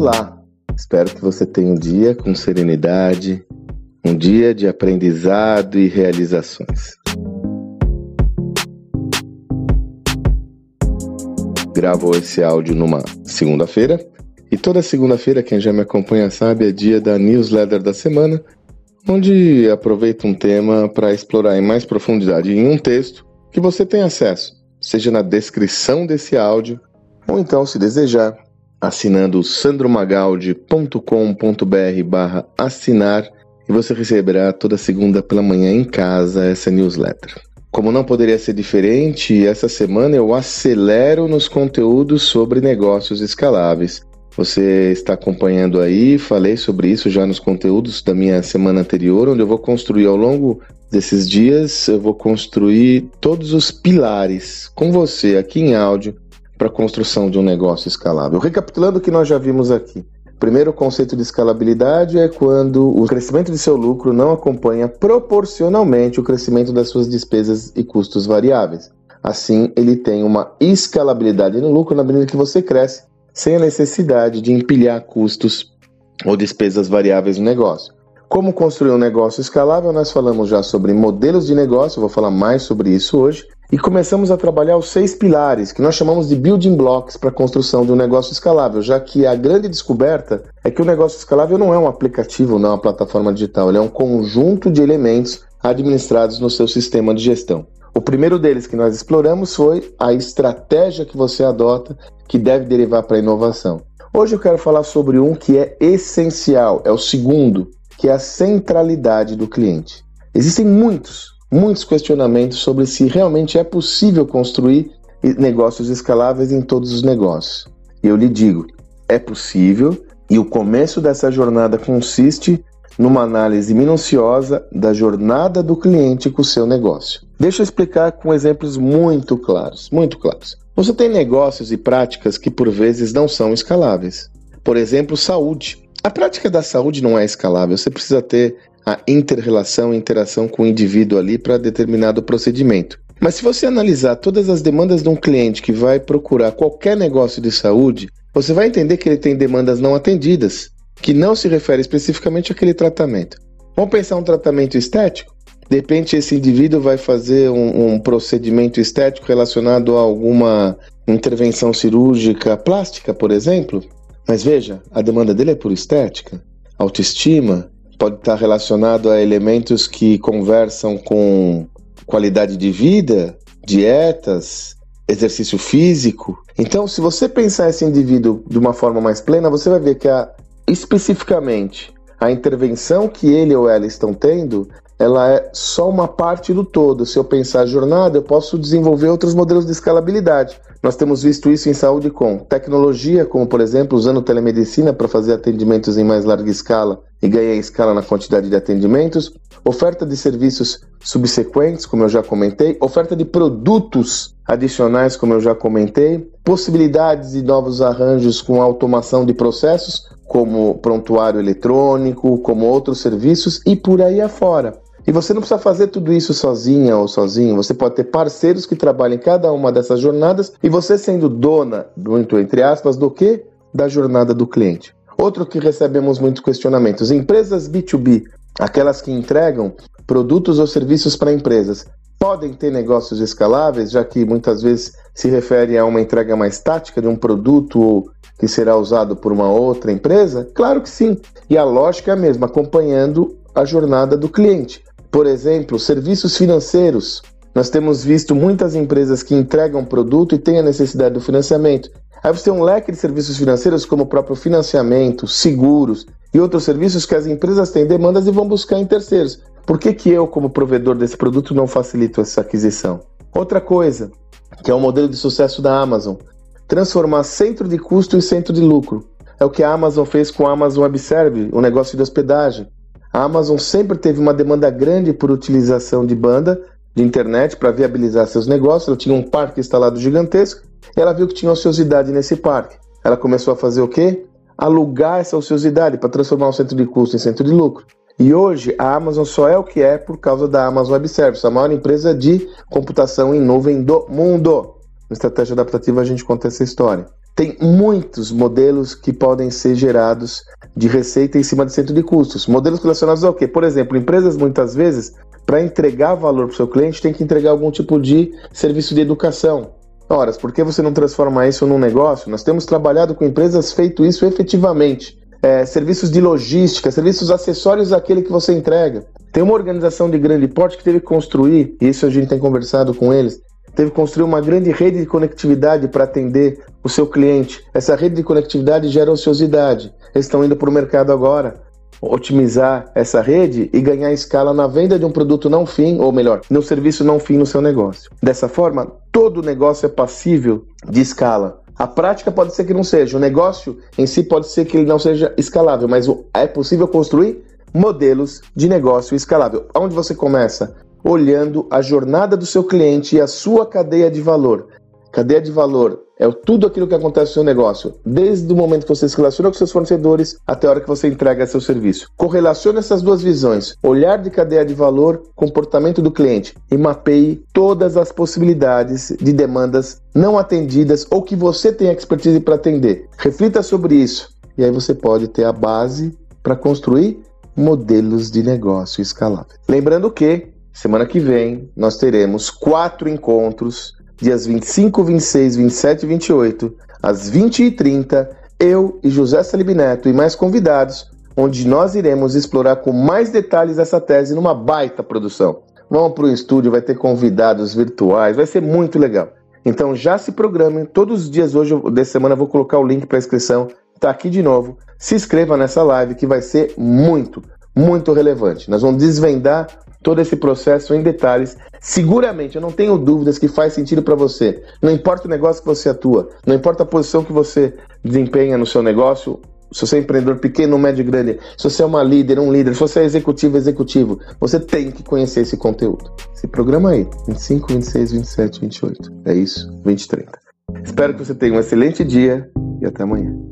Olá! Espero que você tenha um dia com serenidade, um dia de aprendizado e realizações. Gravo esse áudio numa segunda-feira e toda segunda-feira, quem já me acompanha sabe, é dia da newsletter da semana, onde aproveito um tema para explorar em mais profundidade em um texto que você tem acesso, seja na descrição desse áudio ou então, se desejar, assinando sandromagaldi.com.br barra assinar e você receberá toda segunda pela manhã em casa essa newsletter. Como não poderia ser diferente, essa semana eu acelero nos conteúdos sobre negócios escaláveis. Você está acompanhando aí, falei sobre isso já nos conteúdos da minha semana anterior, onde eu vou construir ao longo desses dias, eu vou construir todos os pilares com você aqui em áudio para a construção de um negócio escalável. Recapitulando o que nós já vimos aqui. Primeiro, o conceito de escalabilidade é quando o crescimento de seu lucro não acompanha proporcionalmente o crescimento das suas despesas e custos variáveis. Assim, ele tem uma escalabilidade no lucro na medida que você cresce, sem a necessidade de empilhar custos ou despesas variáveis no negócio. Como construir um negócio escalável? Nós falamos já sobre modelos de negócio, vou falar mais sobre isso hoje e começamos a trabalhar os seis pilares que nós chamamos de building blocks para a construção de um negócio escalável, já que a grande descoberta é que o negócio escalável não é um aplicativo, não é uma plataforma digital, ele é um conjunto de elementos administrados no seu sistema de gestão. O primeiro deles que nós exploramos foi a estratégia que você adota que deve derivar para a inovação. Hoje eu quero falar sobre um que é essencial, é o segundo, que é a centralidade do cliente. Existem muitos, muitos questionamentos sobre se realmente é possível construir negócios escaláveis em todos os negócios. E eu lhe digo, é possível, e o começo dessa jornada consiste numa análise minuciosa da jornada do cliente com o seu negócio. Deixa eu explicar com exemplos muito claros, muito claros. Você tem negócios e práticas que por vezes não são escaláveis. Por exemplo, saúde. A prática da saúde não é escalável, você precisa ter a inter-relação, interação com o indivíduo ali para determinado procedimento. Mas se você analisar todas as demandas de um cliente que vai procurar qualquer negócio de saúde, você vai entender que ele tem demandas não atendidas, que não se refere especificamente àquele tratamento. Vamos pensar um tratamento estético? De repente, esse indivíduo vai fazer um, um procedimento estético relacionado a alguma intervenção cirúrgica plástica, por exemplo. Mas veja, a demanda dele é por estética, autoestima, pode estar relacionado a elementos que conversam com qualidade de vida, dietas, exercício físico. Então, se você pensar esse indivíduo de uma forma mais plena, você vai ver que a, especificamente a intervenção que ele ou ela estão tendo, ela é só uma parte do todo. Se eu pensar a jornada, eu posso desenvolver outros modelos de escalabilidade. Nós temos visto isso em saúde com tecnologia, como por exemplo, usando telemedicina para fazer atendimentos em mais larga escala e ganhar escala na quantidade de atendimentos, oferta de serviços subsequentes, como eu já comentei, oferta de produtos adicionais, como eu já comentei, possibilidades de novos arranjos com automação de processos, como prontuário eletrônico, como outros serviços e por aí afora. E você não precisa fazer tudo isso sozinha ou sozinho, você pode ter parceiros que trabalhem em cada uma dessas jornadas e você sendo dona, muito entre aspas, do que? Da jornada do cliente. Outro que recebemos muitos questionamentos: empresas B2B, aquelas que entregam produtos ou serviços para empresas, podem ter negócios escaláveis, já que muitas vezes se refere a uma entrega mais tática de um produto que será usado por uma outra empresa? Claro que sim. E a lógica é a mesma, acompanhando a jornada do cliente. Por exemplo, serviços financeiros. Nós temos visto muitas empresas que entregam produto e têm a necessidade do financiamento. Aí você tem um leque de serviços financeiros, como o próprio financiamento, seguros e outros serviços que as empresas têm demandas e vão buscar em terceiros. Por que, que eu, como provedor desse produto, não facilito essa aquisição? Outra coisa, que é o modelo de sucesso da Amazon, transformar centro de custo em centro de lucro. É o que a Amazon fez com a Amazon Web Service, o negócio de hospedagem. A Amazon sempre teve uma demanda grande por utilização de banda de internet para viabilizar seus negócios. Ela tinha um parque instalado gigantesco ela viu que tinha ociosidade nesse parque. Ela começou a fazer o quê? Alugar essa ociosidade para transformar um centro de custo em centro de lucro. E hoje a Amazon só é o que é por causa da Amazon Web Services, a maior empresa de computação em nuvem do mundo. Na estratégia adaptativa a gente conta essa história. Tem muitos modelos que podem ser gerados de receita em cima de centro de custos. Modelos relacionados ao quê? Por exemplo, empresas muitas vezes, para entregar valor para o seu cliente, tem que entregar algum tipo de serviço de educação. Ora, por que você não transforma isso num negócio? Nós temos trabalhado com empresas feito isso efetivamente. É, serviços de logística, serviços acessórios àquele que você entrega. Tem uma organização de grande porte que teve que construir, e isso a gente tem conversado com eles, teve que construir uma grande rede de conectividade para atender o seu cliente. Essa rede de conectividade gera ociosidade. Eles estão indo para o mercado agora otimizar essa rede e ganhar escala na venda de um produto não fim, ou melhor, no serviço não fim no seu negócio. Dessa forma, todo negócio é passível de escala. A prática pode ser que não seja, o negócio em si pode ser que ele não seja escalável, mas é possível construir modelos de negócio escalável. Onde você começa? Olhando a jornada do seu cliente e a sua cadeia de valor. Cadeia de valor é tudo aquilo que acontece no seu negócio, desde o momento que você se relaciona com seus fornecedores até a hora que você entrega seu serviço. Correlacione essas duas visões, olhar de cadeia de valor, comportamento do cliente e mapeie todas as possibilidades de demandas não atendidas ou que você tem expertise para atender. Reflita sobre isso e aí você pode ter a base para construir modelos de negócio escalável. Lembrando que semana que vem nós teremos quatro encontros, dias 25, 26, 27 e 28, às 20h30, eu e José Salib Neto e mais convidados, onde nós iremos explorar com mais detalhes essa tese numa baita produção. Vamos para o estúdio, vai ter convidados virtuais, vai ser muito legal. Então já se programem, todos os dias hoje dessa semana eu vou colocar o link para inscrição, tá aqui de novo. Se inscreva nessa live que vai ser muito, muito relevante. Nós vamos desvendar todo esse processo em detalhes. Seguramente, eu não tenho dúvidas que faz sentido para você. Não importa o negócio que você atua, não importa a posição que você desempenha no seu negócio, se você é empreendedor pequeno, médio, grande, se você é uma líder, um líder, se você é executivo, executivo, você tem que conhecer esse conteúdo. Se programa aí, 25, 26, 27, 28. É isso, 20, 30. Espero que você tenha um excelente dia e até amanhã.